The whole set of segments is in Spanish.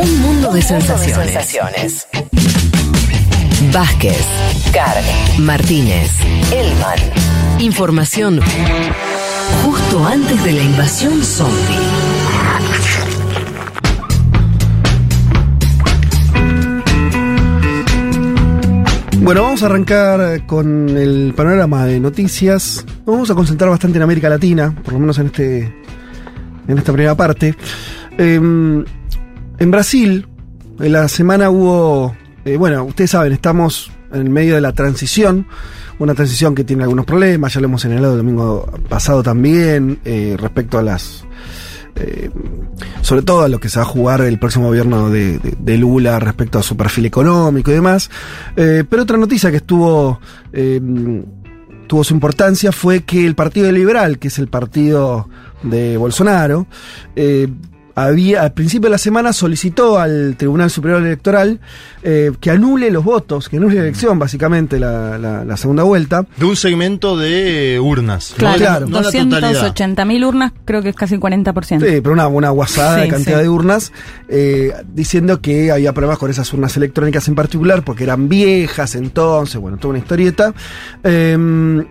Un mundo de sensaciones. Vázquez, Carg, Martínez, Elman. Información justo antes de la invasión zombie. Bueno, vamos a arrancar con el panorama de noticias. Nos vamos a concentrar bastante en América Latina, por lo menos en este en esta primera parte. Em, en Brasil, en la semana hubo, eh, bueno, ustedes saben, estamos en el medio de la transición, una transición que tiene algunos problemas, ya lo hemos señalado el domingo pasado también, eh, respecto a las... eh, sobre todo a lo que se va a jugar el próximo gobierno de, de- Lula respecto a su perfil económico y demás. Pero otra noticia que estuvo tuvo su importancia fue que el Partido Liberal, que es el partido de Bolsonaro, había, al principio de la semana solicitó al Tribunal Superior Electoral eh, que anule los votos, que anule la elección, básicamente, la, la- la segunda vuelta. De un segmento de urnas. Claro, no, claro. no la totalidad. 280 mil urnas, creo que es casi el 40%. Sí, pero una, una guasada de cantidad sí. de urnas, eh, diciendo que había problemas con esas urnas electrónicas en particular, porque eran viejas entonces, bueno, toda una historieta. Eh,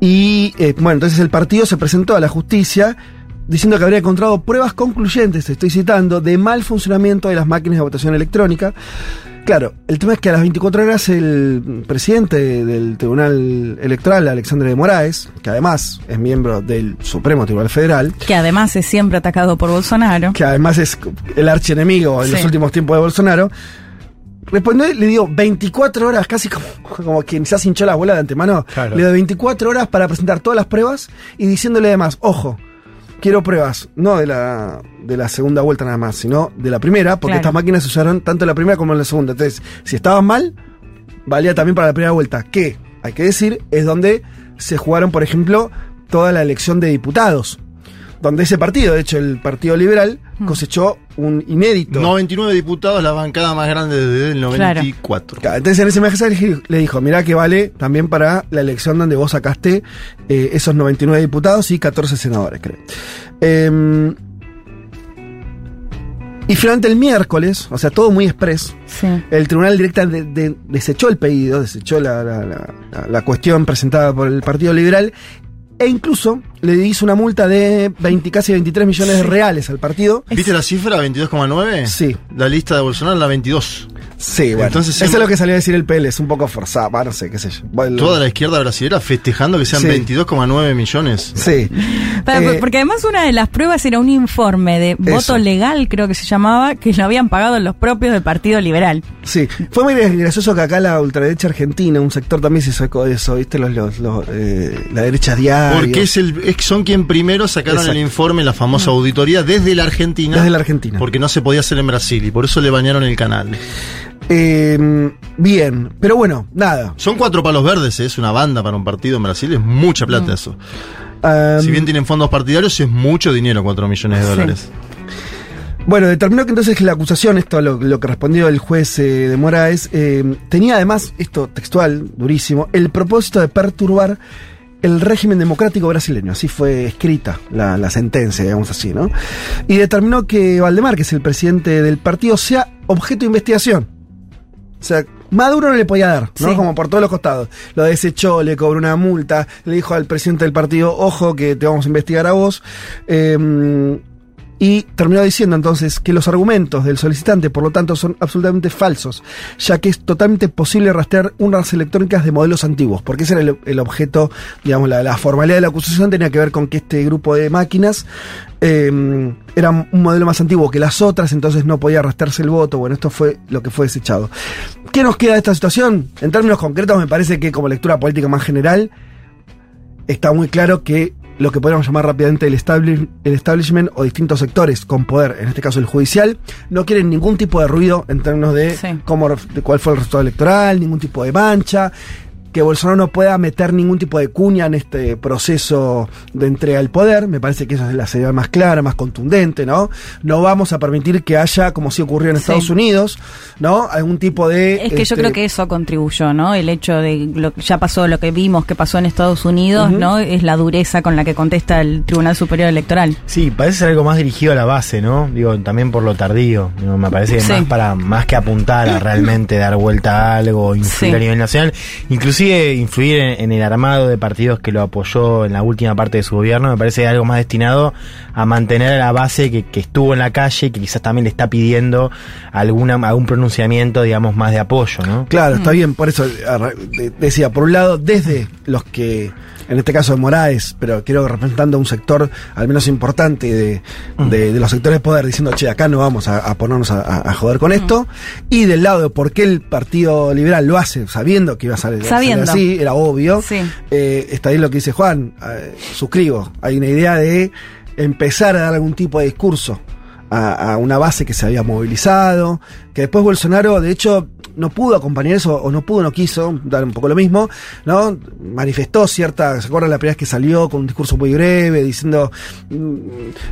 y eh, bueno, entonces el partido se presentó a la justicia diciendo que habría encontrado pruebas concluyentes, estoy citando, de mal funcionamiento de las máquinas de votación electrónica. Claro, el tema es que a las 24 horas el presidente del Tribunal Electoral, Alexandre de Moraes, que además es miembro del Supremo Tribunal Federal, Que además es siempre atacado por Bolsonaro. que además es el archienemigo en Sí. los últimos tiempos de Bolsonaro, respondió le dio 24 horas, casi como, como quien se hinchó la bola de antemano, Claro. le dio 24 horas para presentar todas las pruebas y diciéndole además, ojo, quiero pruebas, no de la, de la segunda vuelta nada más, sino de la primera, porque Claro. estas máquinas se usaron tanto en la primera como en la segunda. Entonces, si estaban mal, valía también para la primera vuelta, que, hay que decir, es donde se jugaron, por ejemplo, toda la elección de diputados. Donde ese partido, de hecho, el Partido Liberal, cosechó un inédito. 99 diputados, la bancada más grande desde el 94. Claro, Entonces en ese mensaje le dij- le dijo, mirá que vale también para la elección donde vos sacaste eh, esos 99 diputados y 14 senadores, creo. Em, y finalmente el miércoles, o sea, todo muy express, Sí. el tribunal directamente desechó el pedido, desechó la, la- la- la- la cuestión presentada por el Partido Liberal e incluso le hizo una multa de 20, casi 23 millones de reales al partido. ¿Viste la cifra? ¿22,9? Sí. La lista de Bolsonaro, la 22. Sí, bueno. Entonces, eso es lo que salió a decir el PL, es un poco forzado, bah, no sé, qué sé yo. Bueno, Toda la izquierda brasilera festejando que sean Sí. 22,9 millones. Sí. Eh, porque además una de las pruebas era un informe de Eso. voto legal, creo que se llamaba, que lo habían pagado los propios del Partido Liberal. Sí, fue muy gracioso que acá la ultraderecha argentina, un sector también se sacó de eso, ¿viste? Los, los, los, eh, la derecha diaria. Porque es el, es- son quien primero sacaron Exacto. el informe, la famosa auditoría, desde la Argentina. Desde la Argentina. Porque no se podía hacer en Brasil y por eso le bañaron el canal. Eh, bien, pero bueno, nada. Son cuatro palos verdes, ¿eh? es una banda para un partido en Brasil, es mucha plata eso. Um, Si bien tienen fondos partidarios, es mucho dinero, 4 millones de Sí. dólares. Bueno, determinó que entonces la acusación, esto lo, lo que respondió el juez eh, de Moraes, eh, tenía además, esto textual, durísimo, el propósito de perturbar el régimen democrático brasileño. Así fue escrita la, la sentencia, digamos así, ¿no? Y determinó que Valdemar, que es el presidente del partido, sea objeto de investigación. O sea, Maduro no le podía dar, ¿no? Sí. Como por todos los costados. Lo desechó, le cobró una multa, le dijo al presidente del partido, ojo, que te vamos a investigar a vos. Eh, y terminó diciendo entonces que los argumentos del solicitante, por lo tanto, son absolutamente falsos, ya que es totalmente posible rastrear urnas electrónicas de modelos antiguos, porque ese era el, objeto, digamos, la, formalidad de la acusación tenía que ver con que este grupo de máquinas eh, era un modelo más antiguo que las otras, entonces no podía rastrearse el voto. Bueno, esto fue lo que fue desechado. ¿Qué nos queda de esta situación? En términos concretos, me parece que como lectura política más general, está muy claro que lo que podríamos llamar rápidamente el, establish- el establishment o distintos sectores con poder, en este caso el judicial, no quieren ningún tipo de ruido en términos de, Sí. cómo, de cuál fue el resultado electoral, ningún tipo de mancha. Que Bolsonaro no pueda meter ningún tipo de cuña en este proceso de entrega del poder. Me parece que esa es la señal más clara, más contundente, ¿no? No vamos a permitir que haya, como sí ocurrió en Sí. Estados Unidos, ¿no? Algún tipo de. Es que yo este, creo que eso contribuyó, ¿no? El hecho de lo que ya pasó, lo que vimos que pasó en Estados Unidos. ¿no? Es la dureza con la que contesta el Tribunal Superior Electoral. Sí, parece ser algo más dirigido a la base, ¿no? Digo, también por lo tardío. Digo, me parece que Sí. más para más que apuntar a realmente dar vuelta a algo, influir Sí. a nivel nacional, inclusive influir en, en el armado de partidos que lo apoyó en la última parte de su gobierno, me parece algo más destinado a mantener a la base que, que estuvo en la calle y que quizás también le está pidiendo alguna algún pronunciamiento, digamos, más de apoyo, ¿no? Claro, está bien, por eso decía, por un lado, desde los que, en este caso de Moraes, pero creo que representando a un sector al menos importante de, de- de los sectores de poder, diciendo, che, acá no vamos a, a ponernos a, a- joder con esto, y del lado de por qué el Partido Liberal lo hace, sabiendo que iba a salir, Sabiendo. así, era obvio, Sí. eh, está bien lo que dice Juan, eh, suscribo, hay una idea de empezar a dar algún tipo de discurso a, a una base que se había movilizado, que después Bolsonaro, de hecho, no pudo acompañar eso, o no pudo, no quiso, dar un poco lo mismo, ¿no? Manifestó cierta, ¿se acuerdan la primera vez que salió con un discurso muy breve, diciendo, mm,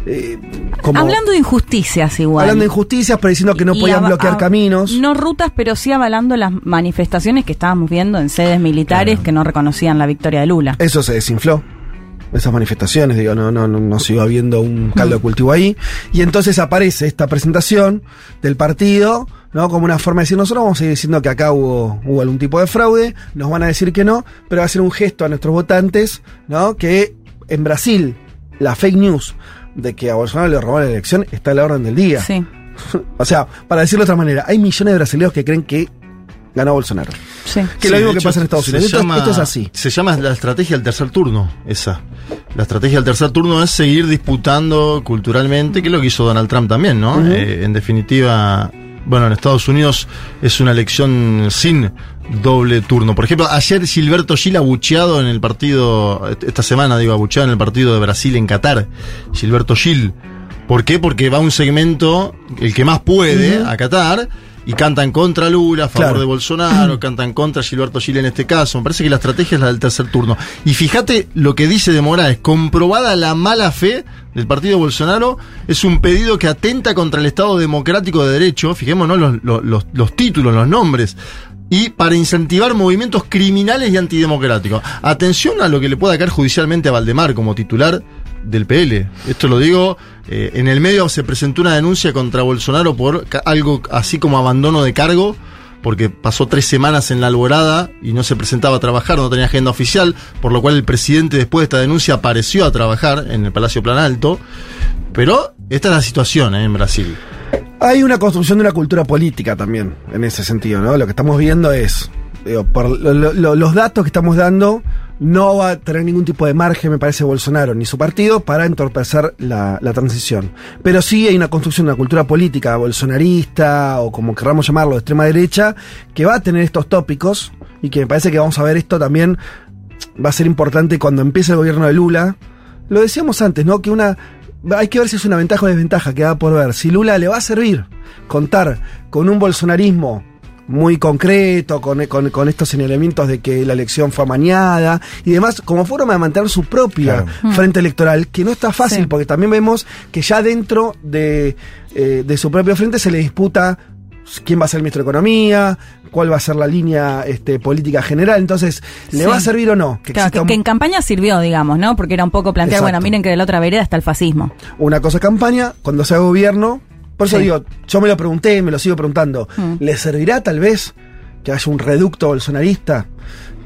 eh, como, Hablando de injusticias igual. hablando de injusticias, pero diciendo que no Y podían bloquear caminos. No rutas, pero sí avalando las manifestaciones que estábamos viendo en sedes militares Claro. que no reconocían la victoria de Lula. Eso se desinfló. Esas manifestaciones, digo, no, no, no, no siguió habiendo un caldo de cultivo ahí. Y entonces aparece esta presentación del partido, ¿no? Como una forma de decir, nosotros vamos a ir diciendo que acá hubo, hubo algún tipo de fraude, nos van a decir que no, pero va a ser un gesto a nuestros votantes, ¿no? Que en Brasil, la fake news de que a Bolsonaro le robó la elección está a la orden del día. Sí. O sea, para decirlo de otra manera, hay millones de brasileños que creen que ganó Bolsonaro. Sí. Que es lo Sí, mismo que hecho, pasa en Estados se Unidos. Esto, llama- esto es así. Se llama la estrategia del tercer turno, esa. La estrategia del tercer turno es seguir disputando culturalmente, que es lo que hizo Donald Trump también, ¿no? Eh, en definitiva, bueno, en Estados Unidos es una elección sin doble turno. Por ejemplo, ayer Gilberto Gil abucheado en el partido, esta semana digo, abucheado en el partido de Brasil en Qatar. Gilberto Gil. ¿Por qué? Porque va un segmento, el que más puede, a Qatar, y cantan contra Lula, a favor Claro. de Bolsonaro, cantan contra Gilberto Gil en este caso. Me parece que la estrategia es la del tercer turno. Y fíjate lo que dice de Morales, comprobada la mala fe del partido Bolsonaro, es un pedido que atenta contra el Estado democrático de derecho, fijémonos los, los, los- los títulos, los nombres, y para incentivar movimientos criminales y antidemocráticos. Atención a lo que le pueda caer judicialmente a Valdemar como titular del PL. Esto lo digo, eh, en el medio se presentó una denuncia contra Bolsonaro por algo así como abandono de cargo, porque pasó tres semanas en la alborada y no se presentaba a trabajar, no tenía agenda oficial, por lo cual el presidente después de esta denuncia apareció a trabajar en el Palacio Plan Alto. Pero esta es la situación eh, en Brasil. Hay una construcción de una cultura política también, en ese sentido, ¿no? Lo que estamos viendo es, por lo- lo- lo- los datos que estamos dando, no va a tener ningún tipo de margen, me parece, Bolsonaro ni su partido para entorpecer la, transición. Pero sí hay una construcción de una cultura política bolsonarista, o como querramos llamarlo, de extrema derecha, que va a tener estos tópicos, y que me parece que vamos a ver esto también, va a ser importante cuando empiece el gobierno de Lula. Lo decíamos antes, ¿no? Que una. Hay que ver si es una ventaja o desventaja, queda por ver. Si Lula le va a servir contar con un bolsonarismo muy concreto, con, con- con estos señalamientos de que la elección fue amañada y demás, como forma de mantener su propia Claro. frente electoral, que no está fácil, Sí. porque también vemos que ya dentro de, eh, de su propio frente se le disputa quién va a ser el ministro de Economía, cuál va a ser la línea este, política general. Entonces, ¿le Sí. va a servir o no? Que Claro, que, un- que en campaña sirvió, digamos, ¿no? Porque era un poco plantear, Exacto. bueno, miren que de la otra vereda está el fascismo. Una cosa es campaña, cuando sea gobierno. Por eso Sí. digo, yo me lo pregunté, me lo sigo preguntando. Mm. ¿Le servirá tal vez que haya un reducto bolsonarista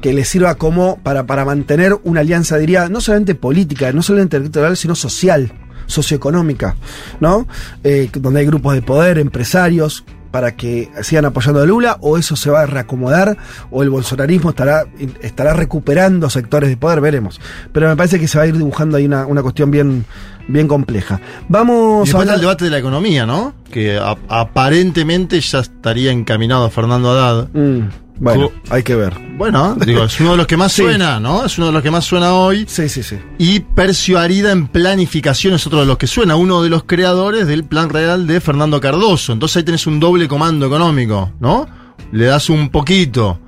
que le sirva como para, para mantener una alianza, diría, no solamente política, no solamente electoral, sino social, socioeconómica, ¿no? Eh, donde hay grupos de poder, empresarios, para que sigan apoyando a Lula, o eso se va a reacomodar, o el bolsonarismo estará, estará recuperando sectores de poder, veremos. Pero me parece que se va a ir dibujando ahí una, una cuestión bien, bien compleja. Vamos Y a después hablar- el debate de la economía, ¿no? Que a- aparentemente ya estaría encaminado a Fernando Haddad. Mm, bueno, Co- hay que ver. Bueno, digo, es uno de los que más Sí. suena, ¿no? Es uno de los que más suena hoy. Sí, sí, sí. Y Percio Arida en planificación es otro de los que suena, uno de los creadores del plan real de Fernando Cardoso. Entonces ahí tenés un doble comando económico, ¿no? Le das un poquito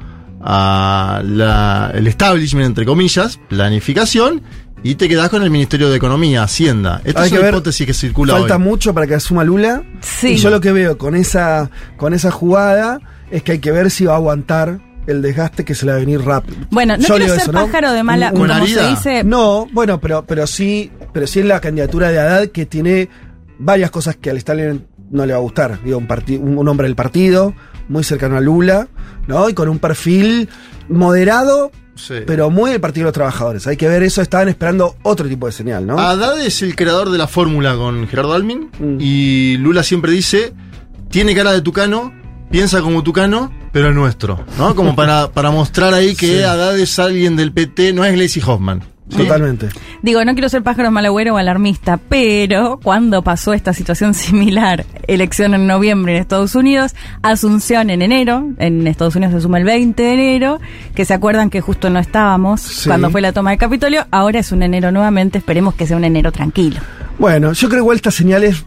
a la- el establishment, entre comillas, planificación, y te quedás con el Ministerio de Economía, Hacienda. Esta Hay es que una ver, hipótesis que circula Falta hoy. mucho para que asuma Lula. Sí. Y yo lo que veo con esa, con esa jugada es que hay que ver si va a aguantar el desgaste que se le va a venir rápido. Bueno, no Yo quiero ser eso, ¿no? pájaro de mala, como se dice. No, bueno, pero, pero sí, pero sí es la candidatura de Haddad que tiene varias cosas que al Stalin no le va a gustar. Digo, un, un, un hombre del partido, muy cercano a Lula, ¿no? Y con un perfil moderado, Sí. pero muy del Partido de los Trabajadores. Hay que ver eso, estaban esperando otro tipo de señal, ¿no? Haddad es el creador de la fórmula con Gerardo Almin Mm. y Lula siempre dice, tiene cara de tucano, piensa como tucano, pero es nuestro, ¿no? Como para, para mostrar ahí que Sí. Haddad es alguien del PT, no es Gleisi Hoffman. ¿sí? Totalmente. Digo, no quiero ser pájaro malagüero o alarmista, pero cuando pasó esta situación similar, elección en noviembre en Estados Unidos, Asunción en enero, en Estados Unidos se suma el 20 de enero, que se acuerdan que justo no estábamos Sí. cuando fue la toma del Capitolio, ahora es un enero nuevamente, esperemos que sea un enero tranquilo. Bueno, yo creo igual estas señales.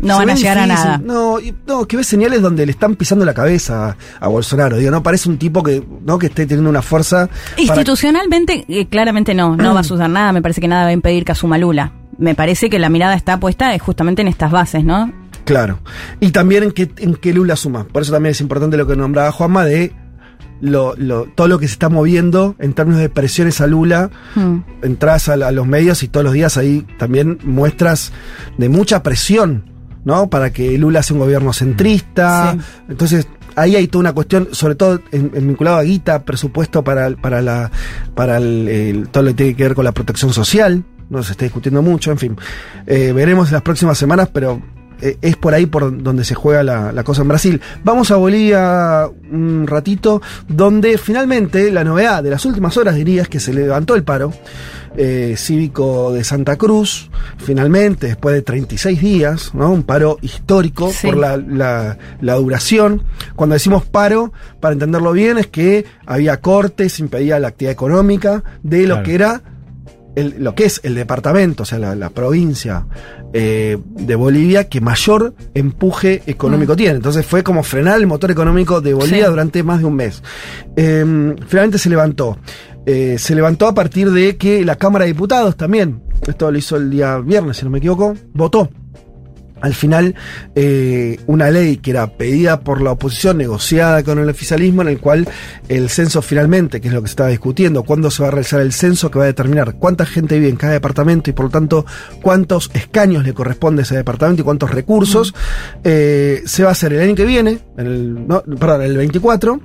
No van a llegar a nada. No, y- no, que ves señales donde le están pisando la cabeza a, a Bolsonaro. Digo, no parece un tipo que, ¿no? que esté teniendo una fuerza. para- Institucionalmente, eh, claramente no, no va a suceder nada, me parece que nada va a impedir que asuma Lula. Me parece que la mirada está puesta eh, justamente en estas bases, ¿no? Claro. Y también en que, en que Lula suma. Por eso también es importante lo que nombraba Juanma de lo, lo- todo lo que se está moviendo en términos de presiones a Lula. Hmm. Entras a, a los medios y todos los días ahí también muestras de mucha presión, ¿no? Para que Lula sea un gobierno centrista. Sí. Entonces, ahí hay toda una cuestión, sobre todo en, en vinculado a guita, presupuesto para, para la para el, el- todo lo que tiene que ver con la protección social. No se está discutiendo mucho, en fin. Eh, veremos en las próximas semanas, pero eh, es por ahí por donde se juega la, la cosa en Brasil. Vamos a Bolivia un ratito, donde finalmente la novedad de las últimas horas diría es que se levantó el paro eh, cívico de Santa Cruz, finalmente, después de 36 días, ¿no? un paro histórico Sí. por la, la- la duración. Cuando decimos paro, para entenderlo bien, es que había cortes, impedía la actividad económica de lo Claro. que era el- lo que es el departamento, o sea, la, la provincia eh, de Bolivia que mayor empuje económico tiene. Entonces fue como frenar el motor económico de Bolivia Sí. durante más de un mes. Eh, finalmente se levantó. Eh, se levantó a partir de que la Cámara de Diputados también, esto lo hizo el día viernes, si no me equivoco, votó al final eh, una ley que era pedida por la oposición, negociada con el oficialismo, en el cual el censo finalmente, que es lo que se estaba discutiendo, cuándo se va a realizar el censo que va a determinar cuánta gente vive en cada departamento y por lo tanto cuántos escaños le corresponde a ese departamento y cuántos recursos, eh, se va a hacer el año que viene, en el, no, perdón, el 24,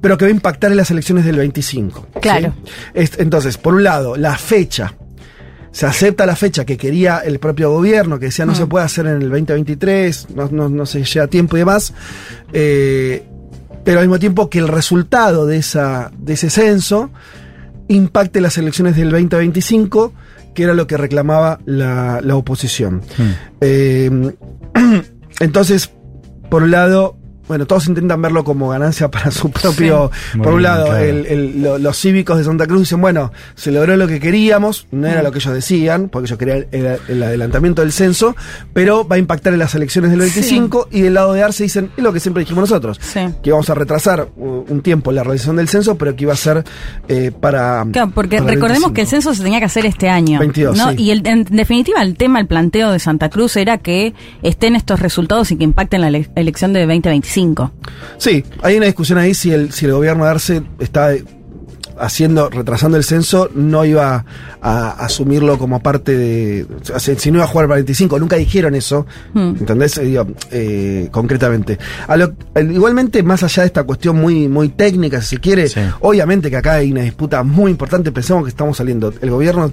pero que va a impactar en las elecciones del 25. ¿sí? Claro. Es- entonces, por un lado, la fecha se acepta la fecha que quería el propio gobierno, que decía no Mm. se puede hacer en el 2023, no, no, no se llega a tiempo y demás, eh, pero al mismo tiempo que el resultado de, esa, de ese censo impacte las elecciones del 2025, que era lo que reclamaba la, la oposición. Eh, entonces, por un lado, bueno, todos intentan verlo como ganancia para su propio. Sí. Por un lado, claro. el- el- lo- los cívicos de Santa Cruz dicen, bueno, se logró lo que queríamos, no era lo que ellos decían, porque ellos querían el, el adelantamiento del censo, pero va a impactar en las elecciones del 25, y del lado de Arce dicen, es lo que siempre dijimos nosotros, Sí. que íbamos a retrasar un tiempo la realización del censo, pero que iba a ser eh, para. Claro, porque para recordemos que el 25. censo se tenía que hacer este año. 22, ¿no? Y el- en definitiva, el tema, el planteo de Santa Cruz era que estén estos resultados y que impacten la ele- elección de 2025. Sí, hay una discusión ahí si el, si el gobierno de Arce está eh, haciendo, retrasando el censo, no iba a asumirlo como parte de. o sea, si no iba a jugar el 45, nunca dijeron eso, Hmm. ¿entendés? Eh, digo, eh, concretamente. A lo- igualmente, más allá de esta cuestión muy, muy técnica, si se quiere, Sí. obviamente que acá hay una disputa muy importante, pensemos que estamos saliendo. El gobierno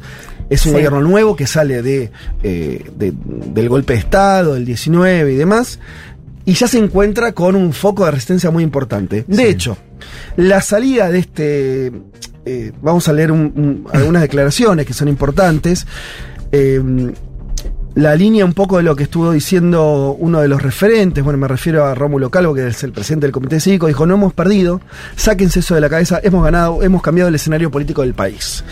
es un Sí. gobierno nuevo que sale de, eh, de- del golpe de Estado, el 19 y demás y ya se encuentra con un foco de resistencia muy importante. De Sí. hecho, la salida de este, eh, vamos a leer un- un- algunas declaraciones que son importantes. Eh, la línea un poco de lo que estuvo diciendo uno de los referentes, bueno, me refiero a Rómulo Calvo, que es el presidente del Comité Cívico, dijo, no hemos perdido, sáquense eso de la cabeza, hemos ganado, hemos cambiado el escenario político del país.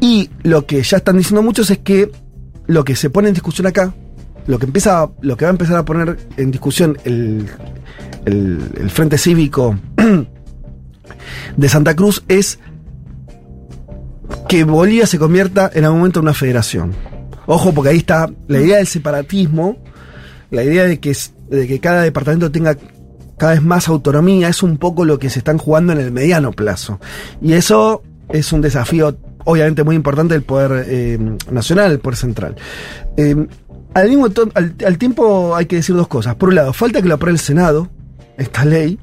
Y lo que ya están diciendo muchos es que lo que se pone en discusión acá, lo que empieza, lo que va a empezar a poner en discusión el, el- Frente Cívico de Santa Cruz es que Bolivia se convierta en algún momento en una federación. Ojo, porque ahí está la idea del separatismo, la idea de que, de que cada departamento tenga cada vez más autonomía, es un poco lo que se están jugando en el mediano plazo. Y eso es un desafío, obviamente, muy importante del poder eh, nacional, el poder central. Eh, al, mismo al, al tiempo hay que decir dos cosas. Por un lado, falta que lo apruebe el Senado, esta ley.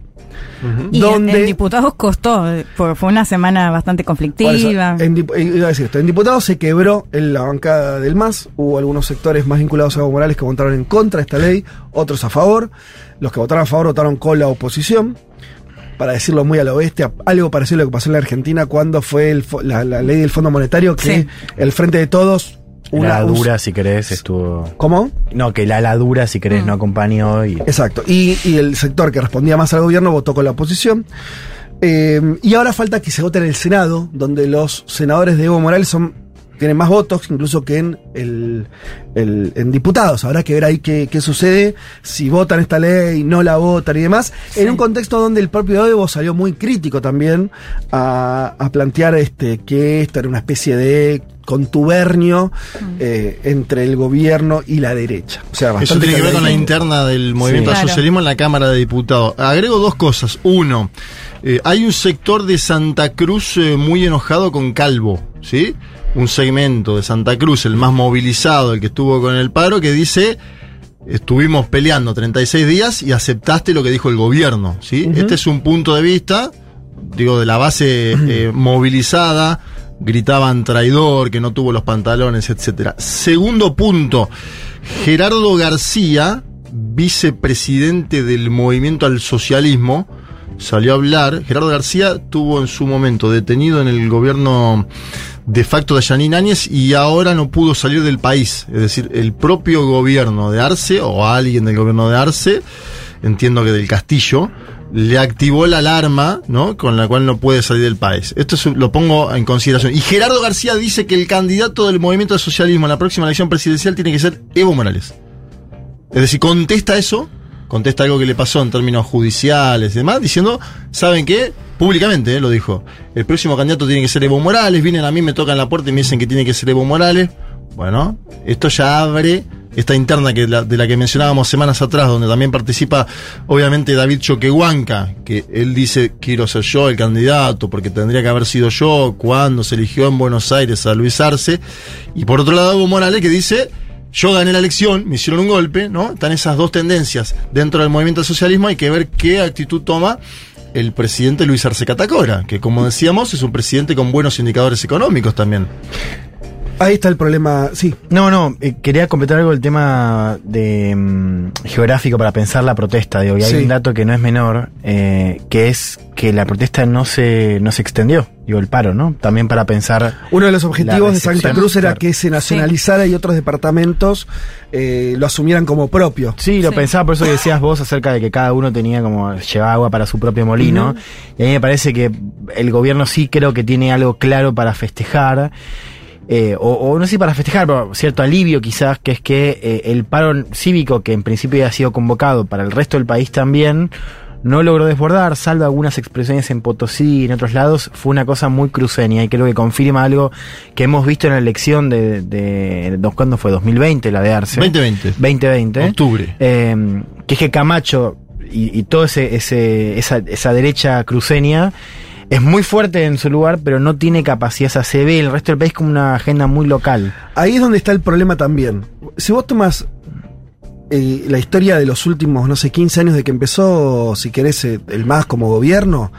Y donde- en diputados costó, eh, porque fue una semana bastante eso, conflictiva. en, eh, iba a decir esto, en diputados se quebró en la bancada del MAS, hubo algunos sectores más vinculados a Evo Morales que votaron en contra de esta ley, otros a favor, los que votaron a favor votaron con la oposición, para decirlo muy al oeste, algo parecido a lo que pasó en la Argentina cuando fue el la, la ley del Fondo Monetario que Sí. el Frente de Todos... la un- dura, si querés, estuvo. ¿Cómo? No, que la ala dura, si querés, Mm. no acompañó. Y... Exacto. Y, y el sector que respondía más al gobierno votó con la oposición. Eh, y ahora falta que se vote en el Senado, donde los senadores de Evo Morales son tienen más votos incluso que en el, el- en diputados. Habrá que ver ahí qué, qué sucede, si votan esta ley, no la votan y demás. En un contexto donde el propio Evo salió muy crítico también a, a plantear este que esto era una especie de contubernio eh, entre el gobierno y la derecha. O sea, Eso tiene que ver con la interna del movimiento al Claro. socialismo en la Cámara de Diputados. Agrego dos cosas. Uno, eh, hay un sector de Santa Cruz eh, muy enojado con Calvo, ¿sí? Un segmento de Santa Cruz, el más movilizado, el que estuvo con el paro, que dice, estuvimos peleando 36 días y aceptaste lo que dijo el gobierno, ¿sí? Este es un punto de vista, digo, de la base eh, movilizada, gritaban traidor, que no tuvo los pantalones, etcétera. Segundo punto, Gerardo García, vicepresidente del movimiento al socialismo, salió a hablar. Gerardo García tuvo en su momento detenido en el gobierno de facto de Yanine Áñez y ahora no pudo salir del país. Es decir, el propio gobierno de Arce o alguien del gobierno de Arce, entiendo que del Castillo, le activó la alarma, ¿no? Con la cual no puede salir del país. Esto es lo pongo en consideración. Y Gerardo García dice que el candidato del movimiento al socialismo en la próxima elección presidencial tiene que ser Evo Morales. Es decir, contesta eso, contesta algo que le pasó en términos judiciales y demás, diciendo, ¿saben qué? Públicamente, eh, lo dijo. El próximo candidato tiene que ser Evo Morales, vienen a mí, me tocan la puerta y me dicen que tiene que ser Evo Morales. Bueno, esto ya abre esta interna que de la que mencionábamos semanas atrás, donde también participa obviamente David Choquehuanca, que él dice, quiero ser yo el candidato, porque tendría que haber sido yo cuando se eligió en Buenos Aires a Luis Arce. Y por otro lado, Evo Morales que dice, yo gané la elección, me hicieron un golpe, ¿no? Están esas dos tendencias dentro del movimiento al socialismo, hay que ver qué actitud toma el presidente Luis Arce Catacora, que como decíamos es un presidente con buenos indicadores económicos también. Ahí está el problema, sí. No, no, eh, quería completar algo el tema de mm, geográfico para pensar la protesta. Digo, y hay Sí. un dato que no es menor, eh, que es que la protesta no se, no se extendió, digo, el paro, ¿no? También para pensar. Uno de los objetivos de Santa Cruz era claro. que se nacionalizara y otros departamentos eh, lo asumieran como propio. Sí, lo Sí. pensaba, por eso que decías vos acerca de que cada uno tenía como, llevaba agua para su propio molino. Y a mí me parece que el gobierno sí creo que tiene algo claro para festejar. Eh, o, o no sé si para festejar, pero cierto alivio quizás, que es que eh, el paro cívico que en principio ya ha sido convocado para el resto del país también, no logró desbordar, salvo algunas expresiones en Potosí y en otros lados, fue una cosa muy cruceña y creo que confirma algo que hemos visto en la elección de, de, de ¿cuándo fue? 2020, la de Arce. 2020. 2020. Octubre. Eh, que es que Camacho y, y toda ese, ese, esa, esa derecha cruceña es muy fuerte en su lugar, pero no tiene capacidad, o sea, se ve el resto del país como una agenda muy local. Ahí es donde está el problema también. Si vos tomas eh, la historia de los últimos, no sé, 15 años de que empezó, si querés, eh, el MAS como gobierno,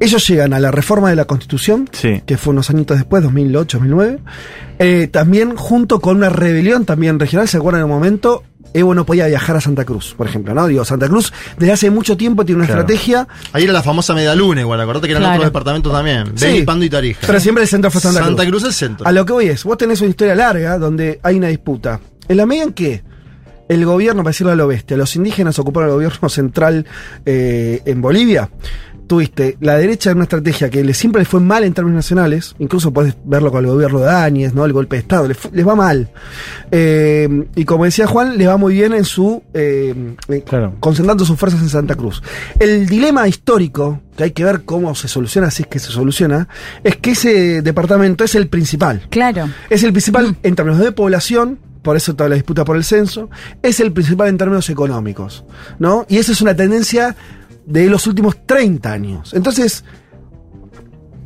ellos llegan a la reforma de la Constitución, Sí. que fue unos añitos después, 2008, 2009, eh, también junto con una rebelión también regional, ¿se acuerdan en un momento? Evo no podía viajar a Santa Cruz, por ejemplo, ¿no? Digo, Santa Cruz desde hace mucho tiempo tiene una Claro. estrategia, Ahí era la famosa media luna, igual, acordate que eran Claro. otros departamentos también. Sí. Pando y Tarija. pero siempre el centro fue Santa, Santa Cruz. Cruz es centro. A lo que voy es, vos tenés una historia larga donde hay una disputa. En la medida en que el gobierno, para decirlo a lo bestia, los indígenas ocuparon el gobierno central eh, en Bolivia, tuviste la derecha en una estrategia que le, siempre le fue mal en términos nacionales, incluso puedes verlo con el gobierno de Áñez, ¿no? El golpe de Estado, les, les va mal. Eh, y como decía Juan, le va muy bien en su. eh, eh, Claro. concentrando sus fuerzas en Santa Cruz. El dilema histórico, que hay que ver cómo se soluciona, si es que se soluciona, es que ese departamento es el principal. Claro. Es el principal en términos de población, por eso toda la disputa por el censo, es el principal en términos económicos, ¿no? Y esa es una tendencia de los últimos 30 años. Entonces,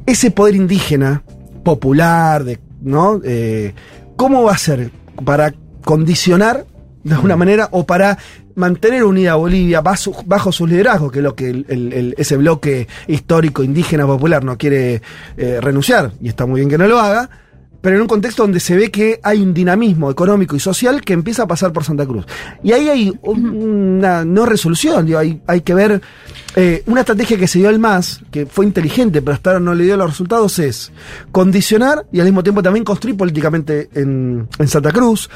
ese poder indígena, popular, de, ¿no? Eh, ¿Cómo va a ser para condicionar de alguna manera o para mantener unida a Bolivia bajo, bajo sus liderazgos, que es lo que el- el- el- ese bloque histórico indígena popular no quiere eh, renunciar, y está muy bien que no lo haga, pero en un contexto donde se ve que hay un dinamismo económico y social que empieza a pasar por Santa Cruz. Y ahí hay un- una no resolución, digo, hay, hay que ver eh, una estrategia que se dio al MAS, que fue inteligente, pero hasta ahora no le dio los resultados, es condicionar y al mismo tiempo también construir políticamente en, en Santa Cruz.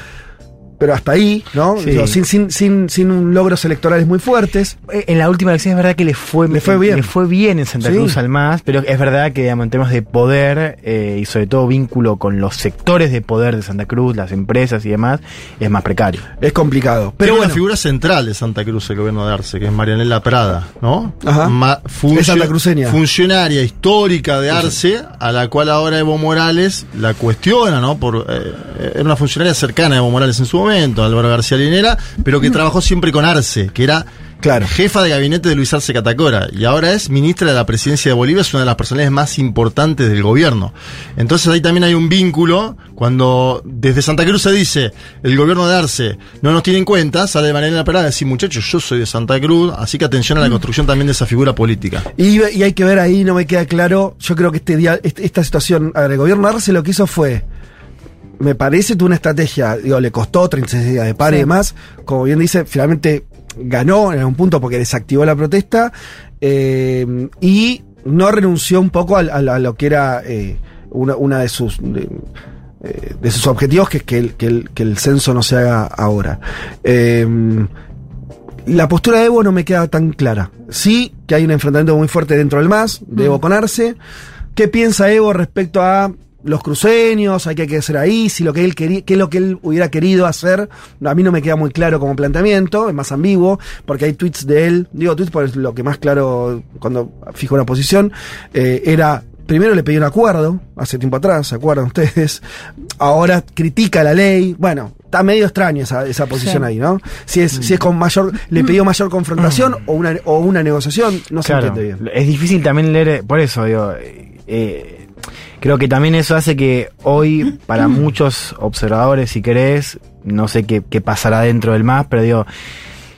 Pero hasta ahí, ¿no? Sí. Digo, sin, sin, sin, sin un logros electorales muy fuertes. Eh, En la última elección es verdad que le fue, Le fue bien. le fue bien en Santa Sí. Cruz al MAS, pero es verdad que digamos, en temas de poder eh, y sobre todo vínculo con los sectores de poder de Santa Cruz, las empresas y demás, es más precario. Es complicado. Pero una bueno, figura central de Santa Cruz, el gobierno de Arce, que es Marianela Prada, ¿no? Ajá. Ma- funcio- Es santacruceña. Funcionaria histórica de Arce, a la cual ahora Evo Morales la cuestiona, ¿no? Por, eh, era una funcionaria cercana a Evo Morales en su momento, Álvaro García Linera, pero que trabajó siempre con Arce, que era Claro. jefa de gabinete de Luis Arce Catacora, y ahora es ministra de la presidencia de Bolivia, es una de las personalidades más importantes del gobierno. Entonces ahí también hay un vínculo, cuando desde Santa Cruz se dice, el gobierno de Arce no nos tiene en cuenta, sale de manera Parada a decir, muchachos, yo soy de Santa Cruz, así que atención a la construcción también de esa figura política. Y, y hay que ver ahí, no me queda claro. Yo creo que este día, este- esta situación, a ver, el gobierno de Arce lo que hizo fue, me parece, tuvo una estrategia, digo, le costó 36 días de pare y demás. Como bien dice, finalmente ganó en algún punto porque desactivó la protesta eh, y no renunció un poco a, lo que era eh, una, una de sus. de- eh, de sus objetivos, que es que el, que el, que el censo no se haga ahora. Eh, la postura de Evo no me queda tan clara. Sí que hay un enfrentamiento muy fuerte dentro del MAS, de Evo con Arce. ¿Qué piensa Evo respecto a los cruceños? ¿Hay que hacer ahí? Si lo que él quería, qué es lo que él hubiera querido hacer, a mí no me queda muy claro como planteamiento, es más ambiguo, porque hay tweets de él, digo tweets es lo que más claro cuando fijo una posición, eh, era Primero le pidió un acuerdo, hace tiempo atrás, ¿se acuerdan ustedes? Ahora critica la ley. Bueno, está medio extraño esa, esa posición Sí. ahí, ¿no? Si es, si es con mayor, le pidió mayor confrontación o una, o una negociación, no se Claro, entiende bien. es difícil también leer, por eso digo, eh, creo que también eso hace que hoy para muchos observadores, si querés, no sé qué, qué pasará dentro del MAS, pero digo,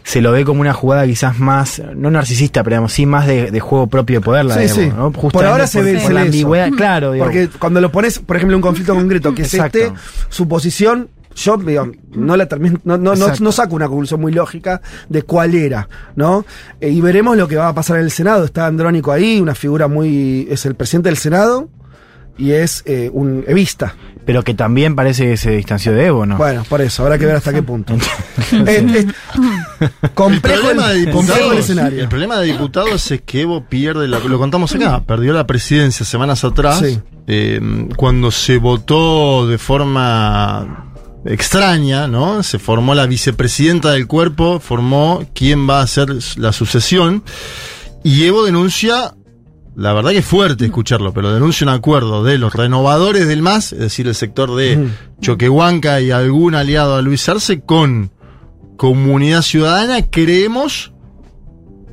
se lo ve como una jugada quizás más, no narcisista, pero digamos, sí más de, de juego propio de poder, la Sí, sí. ¿no? Por ahora se ve- por la ambigüedad, claro, digo, Porque cuando lo pones, por ejemplo, en un conflicto concreto, que es Exacto. este, su posición, yo digo, no la termino, no, no, no, no saco una conclusión muy lógica de cuál era, ¿no? Eh, y veremos lo que va a pasar en el Senado. Está Andrónico ahí, una figura muy. es el presidente del Senado y es eh, un evista. pero que también parece que se distanció de Evo, ¿no? Bueno, por eso, habrá que ver hasta qué punto. Eh, eh, complejo el, complejo el escenario. el problema de diputados es que Evo pierde, la- lo contamos acá, perdió la presidencia semanas atrás, Sí. eh, cuando se votó de forma extraña, ¿no? Se formó la vicepresidenta del cuerpo, formó quién va a hacer la sucesión, y Evo denuncia, la verdad que es fuerte escucharlo, pero denuncia un acuerdo de los renovadores del MAS, es decir, el sector de. Choquehuanca y algún aliado a Luis Arce, con Comunidad Ciudadana, creemos,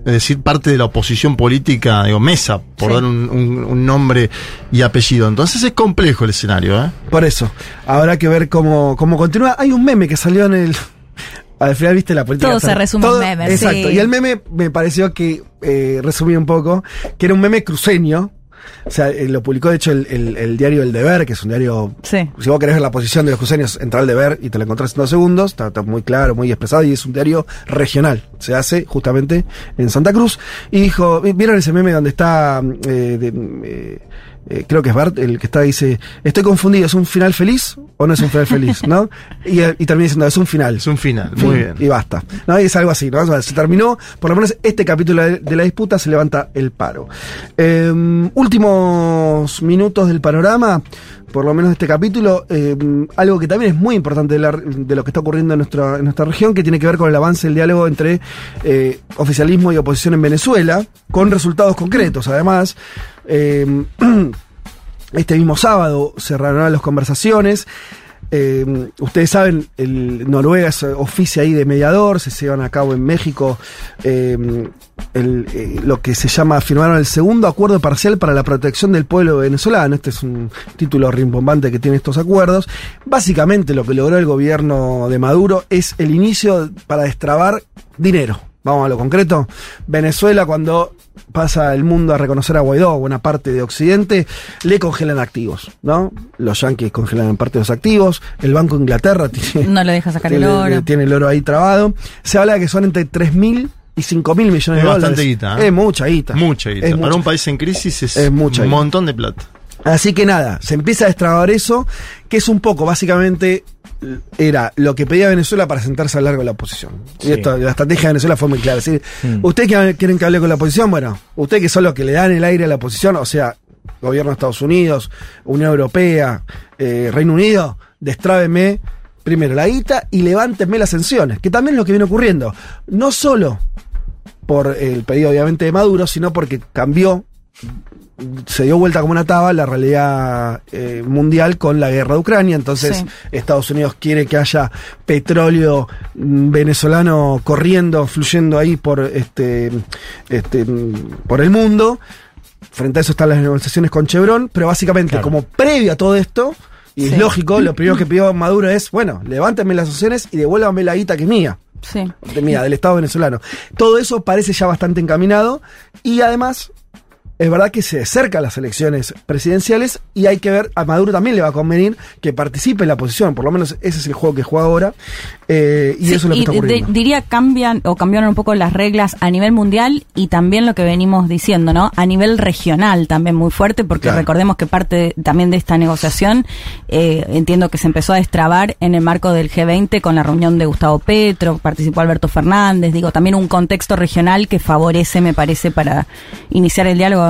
es decir, parte de la oposición política, digo, Mesa, por Sí. dar un, un- un nombre y apellido. Entonces es complejo el escenario, ¿eh? Por eso, habrá que ver cómo, cómo continúa. Hay un meme que salió en el. Al final viste la política. Todo se resume en memes, Exacto. sí. Y el meme me pareció que eh, resumía un poco, que era un meme cruceño. O sea, eh, lo publicó de hecho el, el- el diario El Deber, que es un diario. Sí. Si vos querés ver la posición de los cruceños, entra al Deber y te lo encontrás en dos segundos. Está, está muy claro, muy expresado y es un diario regional. Se hace justamente en Santa Cruz. Y dijo: ¿Vieron ese meme donde está. eh, de, eh, eh, creo que es Bart el que está dice, estoy confundido, ¿es un final feliz o no es un final feliz? ¿no? Y, y termina diciendo, es un final. Es un final, Fin, muy bien. Y basta. ¿no? Y es algo así, ¿no? O sea, se terminó, por lo menos este capítulo de, de la disputa se levanta el paro. Eh, últimos minutos del panorama, por lo menos de este capítulo, eh, algo que también es muy importante de, la- de lo que está ocurriendo en nuestra, en nuestra región, que tiene que ver con el avance del diálogo entre eh, oficialismo y oposición en Venezuela, con resultados concretos, además. Eh, este mismo sábado se reanudaron las conversaciones. Eh, ustedes saben, el Noruega es oficia ahí de mediador, se llevan a cabo en México el, eh, lo que se llama, firmaron el segundo acuerdo parcial para la protección del pueblo venezolano. Este es un título rimbombante que tiene estos acuerdos. Básicamente lo que logró el gobierno de Maduro es el inicio para destrabar dinero. Vamos a lo concreto. Venezuela, cuando pasa el mundo a reconocer a Guaidó, buena parte de Occidente, le congelan activos, ¿no? Los yanquis congelan parte de los activos, el Banco de Inglaterra tiene, No le deja sacar el oro. tiene el oro ahí trabado. Se habla de que son entre 3.000 y 5.000 millones Es de dólares. bastante guita, ¿eh? Es mucha guita. Mucha guita. Es Para mucha. un país en crisis es, Es mucha un guita. montón de plata. Así que nada, se empieza a destrabar eso, que es un poco, básicamente, era lo que pedía Venezuela para sentarse al largo de la oposición. Sí. Y esto, la estrategia de Venezuela fue muy clara. Es decir, Mm. ¿ustedes que quieren que hable con la oposición? Bueno, ustedes que son los que le dan el aire a la oposición, o sea, gobierno de Estados Unidos, Unión Europea, eh, Reino Unido, destrábeme primero la guita y levántenme las sanciones, que también es lo que viene ocurriendo. No solo por el pedido obviamente de Maduro, sino porque cambió se dio vuelta como una taba la realidad eh, mundial con la guerra de Ucrania. Entonces, Sí. Estados Unidos quiere que haya petróleo mm, venezolano corriendo, fluyendo ahí por este, este mm, por el mundo. Frente a eso están las negociaciones con Chevron, pero básicamente, Claro. como previo a todo esto, y es lógico, lo primero que pidió Maduro es, bueno, levántenme las sanciones y devuélvanme la guita que es mía Sí. de mía, del Estado venezolano. Todo eso parece ya bastante encaminado y además es verdad que se acercan las elecciones presidenciales y hay que ver, a Maduro también le va a convenir que participe en la oposición, por lo menos ese es el juego que juega ahora eh, y Sí, eso es lo que está ocurriendo. diría cambian o cambiaron un poco las reglas a nivel mundial y también lo que venimos diciendo, ¿no? A nivel regional también muy fuerte, porque Claro. recordemos que parte de- también de esta negociación eh, entiendo que se empezó a destrabar en el marco del G20 con la reunión de Gustavo Petro, participó Alberto Fernández, digo, también un contexto regional que favorece, me parece, para iniciar el diálogo,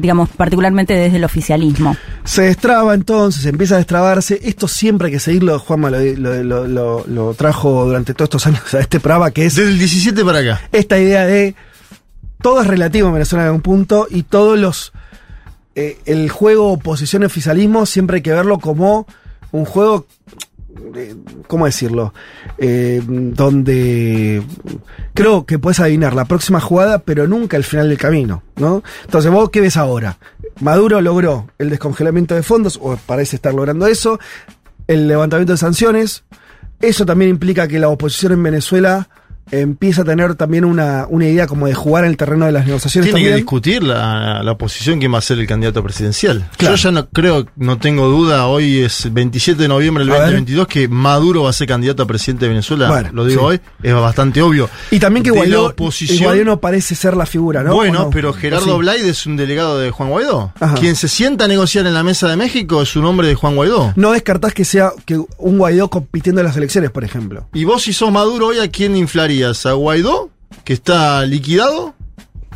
digamos, particularmente desde el oficialismo. Se destraba entonces, empieza a destrabarse. Esto siempre hay que seguirlo. Juanma lo, lo- lo- lo- lo trajo durante todos estos años a este programa, que es Desde el 17 para acá. esta idea de todo es relativo en Venezuela en un punto y todos los. eh, el juego oposición-oficialismo siempre hay que verlo como un juego. ¿Cómo decirlo? Eh, donde creo que puedes adivinar la próxima jugada, pero nunca el final del camino, ¿no? Entonces, ¿vos qué ves ahora? Maduro logró el descongelamiento de fondos, o parece estar logrando eso, el levantamiento de sanciones. Eso también implica que la oposición en Venezuela empieza a tener también una, una idea como de jugar en el terreno de las negociaciones. Tiene que discutir la, la oposición quién va a ser el candidato presidencial. Claro. Yo ya no creo, no tengo duda, hoy es 27 de noviembre del A ver. 2022 que Maduro va a ser candidato a presidente de Venezuela. Bueno, lo digo sí. hoy, es bastante obvio. Y también que Guaidó, oposición- Guaidó no parece ser la figura, ¿no? Bueno, pero ¿O Gerardo sí? Blade es un delegado de Juan Guaidó. Ajá. Quien se sienta a negociar en la mesa de México es un hombre de Juan Guaidó. No descartás que sea que un Guaidó compitiendo en las elecciones, por ejemplo. Y vos si sos Maduro hoy, ¿a quién ¿A Guaidó, que está liquidado?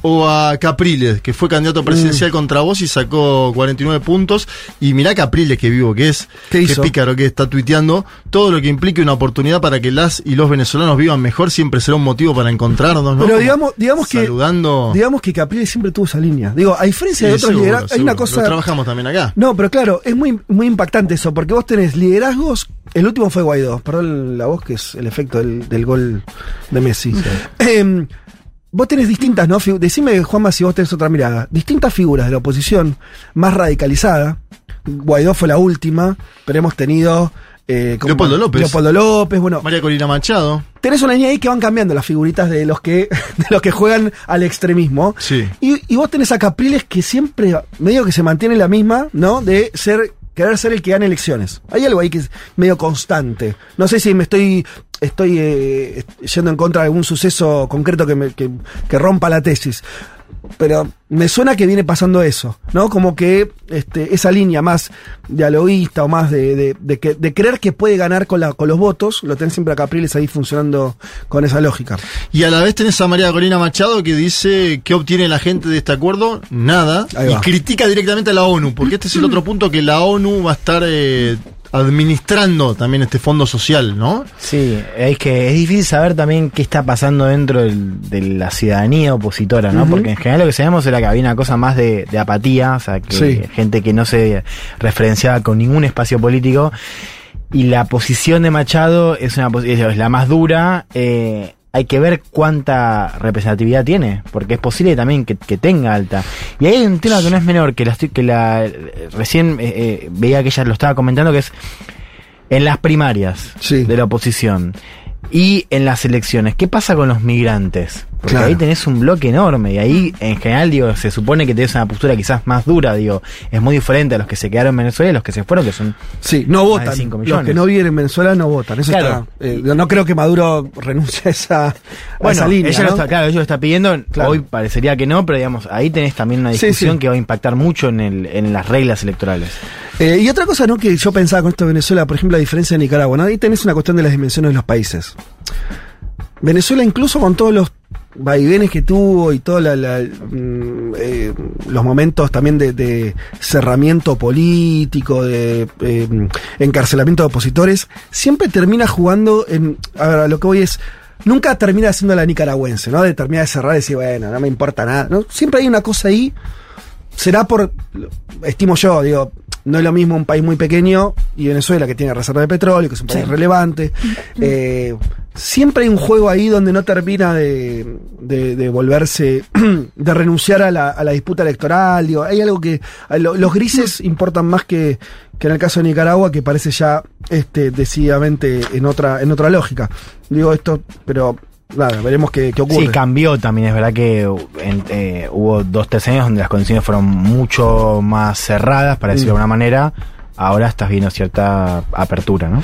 ¿O a Capriles, que fue candidato presidencial contra vos y sacó 49 puntos? Y mirá Capriles, que vivo que es, ¿Qué hizo? pícaro que está tuiteando. Todo lo que implique una oportunidad para que las y los venezolanos vivan mejor siempre será un motivo para encontrarnos, ¿no? Pero digamos, digamos que Saludando. digamos que Capriles siempre tuvo esa línea. Digo, a diferencia de Sí, otros liderazgos, hay una cosa. Lo trabajamos también acá. No, pero claro, es muy, muy impactante eso, porque vos tenés liderazgos. El último fue Guaidó, perdón la voz, que es el efecto del, del gol de Messi. Em, vos tenés distintas, ¿no? Decime, Juanma, si vos tenés otra mirada. Distintas figuras de la oposición más radicalizada. Guaidó fue la última, pero hemos tenido. eh, como- Leopoldo López. Leopoldo López, bueno. María Corina Machado. Tenés una línea ahí que van cambiando las figuritas de los que, de los que juegan al extremismo. Sí. Y, y vos tenés a Capriles que siempre, medio que se mantiene la misma, ¿no? De ser, querer ser el que gane elecciones. Hay algo ahí que es medio constante. No sé si me estoy, estoy eh, yendo en contra de algún suceso concreto que, me- que, que rompa la tesis. Pero me suena que viene pasando eso, ¿no? Como que este, esa línea más dialoguista o más de, de, de que- de creer que puede ganar con, la, con los votos, lo tenés siempre a Capriles ahí funcionando con esa lógica. Y a la vez tenés a María Corina Machado que dice qué obtiene la gente de este acuerdo, nada, y critica directamente a la ONU, porque este es el otro punto que la ONU va a estar eh, administrando también este fondo social, ¿no? Sí, es que es difícil saber también qué está pasando dentro del- de la ciudadanía opositora, ¿no? Porque en general lo que sabemos era que había una cosa más de, de apatía, o sea, que Sí. gente que no se referenciaba con ningún espacio político. Y la posición de Machado es, una, es la más dura. eh, hay que ver cuánta representatividad tiene, porque es posible también que, que tenga alta. Y ahí hay un tema que no es menor, que la, que la recién eh, eh, veía que ella lo estaba comentando, que es en las primarias Sí. de la oposición y en las elecciones, ¿qué pasa con los migrantes? Porque Claro. ahí tenés un bloque enorme y ahí en general digo, se supone que tenés una postura quizás más dura, digo, es muy diferente a los que se quedaron en Venezuela y los que se fueron, que son Sí, no votan. cinco Los millones. que no viven en Venezuela no votan. Eso Claro. está. eh, no creo que Maduro renuncie a esa, a Bueno, esa línea. ella ¿no? lo está, claro, ella lo está pidiendo, Claro. hoy parecería que no, pero digamos, ahí tenés también una Sí, discusión sí. que va a impactar mucho en, el, en las reglas electorales. Eh, y otra cosa, ¿no? Que yo pensaba con esto de Venezuela, por ejemplo, la diferencia de Nicaragua, ¿no? Ahí tenés una cuestión de las dimensiones de los países. Venezuela, incluso con todos los vaivenes que tuvo y todos los momentos también de, de cerramiento político, de eh, encarcelamiento de opositores, siempre termina jugando en. A ver, lo que voy es. Nunca termina siendo la nicaragüense, ¿no? De terminar de cerrar y decir, bueno, no me importa nada. ¿no? Siempre hay una cosa ahí será por, estimo yo, digo, no es lo mismo un país muy pequeño y Venezuela que tiene reserva de petróleo, que es un país relevante. Eh, siempre hay un juego ahí donde no termina de, de, de volverse, de renunciar a la, a la disputa electoral. Digo, hay algo que, lo- los grises importan más que, que en el caso de Nicaragua, que parece ya este, decididamente en otra, en otra lógica. Digo esto, pero veremos qué, qué ocurre. Sí, cambió también, es verdad que en- eh, hubo dos, tres años donde las condiciones fueron mucho más cerradas, para decirlo de Mm. alguna manera. Ahora estás viendo cierta apertura, ¿no?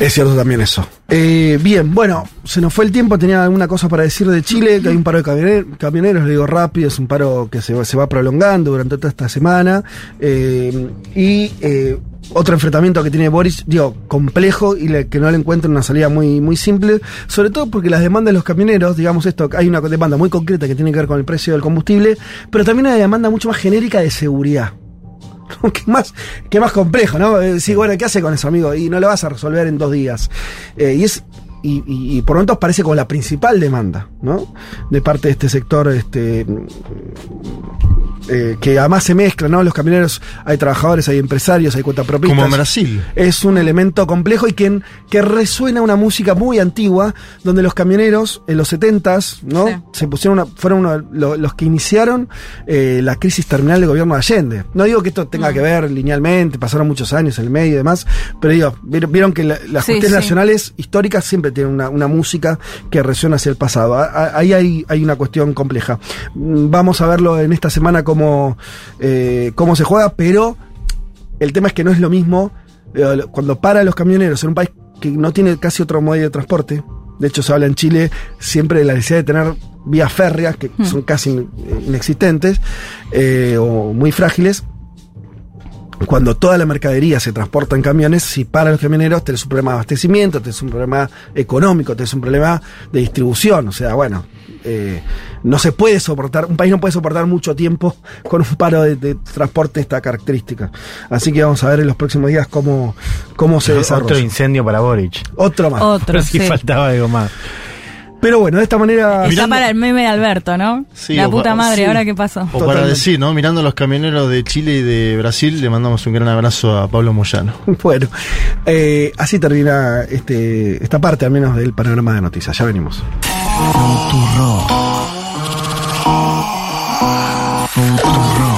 Es cierto también eso. Eh, bien, bueno, se nos fue el tiempo, tenía alguna cosa para decir de Chile, que hay un paro de camioneros, camioneros le digo rápido, es un paro que se, va- se va prolongando durante toda esta semana. eh, y eh, otro enfrentamiento que tiene Boris, digo, complejo y que no le encuentra una salida muy, muy simple, sobre todo porque las demandas de los camioneros, digamos esto, hay una demanda muy concreta que tiene que ver con el precio del combustible, pero también una demanda mucho más genérica de seguridad. ¿Qué más, qué más complejo, ¿no? Eh, Sí, bueno, ¿qué hace con eso, amigo? Y no lo vas a resolver en dos días. Eh, y es. Y, por momentos parece como la principal demanda, ¿no? De parte de este sector, este. Eh, que además se mezcla, ¿no? Los camioneros, hay trabajadores, hay empresarios, hay cuentapropistas. Como en Brasil. Es un elemento complejo y que, que resuena una música muy antigua, donde los camioneros en los 70s, ¿no? Sí. Se pusieron una, fueron uno lo- los que iniciaron eh, la crisis terminal del gobierno de Allende. No digo que esto tenga que ver linealmente, pasaron muchos años en el medio y demás, pero digo, vieron, vieron que la- las Sí, cuestiones sí. nacionales históricas siempre tienen una, una música que resuena hacia el pasado. A- a- Ahí hay, hay una cuestión compleja. Mm, Vamos a verlo en esta semana cómo, eh, cómo se juega, pero el tema es que no es lo mismo eh, cuando para los camioneros en un país que no tiene casi otro medio de transporte. De hecho, se habla en Chile siempre de la necesidad de tener vías férreas que son casi in- inexistentes eh, o muy frágiles. Cuando toda la mercadería se transporta en camiones, si para los camioneros tenés un problema de abastecimiento, tenés un problema económico, tenés un problema de distribución. O sea, bueno, eh, no se puede soportar, un país no puede soportar mucho tiempo con un paro de, de transporte de esta característica. Así que vamos a ver en los próximos días cómo, cómo se desarrolla. Otro incendio para Boric. Otro más. Otro, Pero sí sí. faltaba algo más. Pero bueno, de esta manera. Está Mirando- para el meme de Alberto, ¿no? Sí, la puta madre, sí. ¿ahora qué pasó? O para decir, ¿no? Mirando a los camioneros de Chile y de Brasil, le mandamos un gran abrazo a Pablo Moyano. Bueno, eh, así termina este, esta parte al menos del panorama de noticias. Ya venimos. Futuro. Futuro.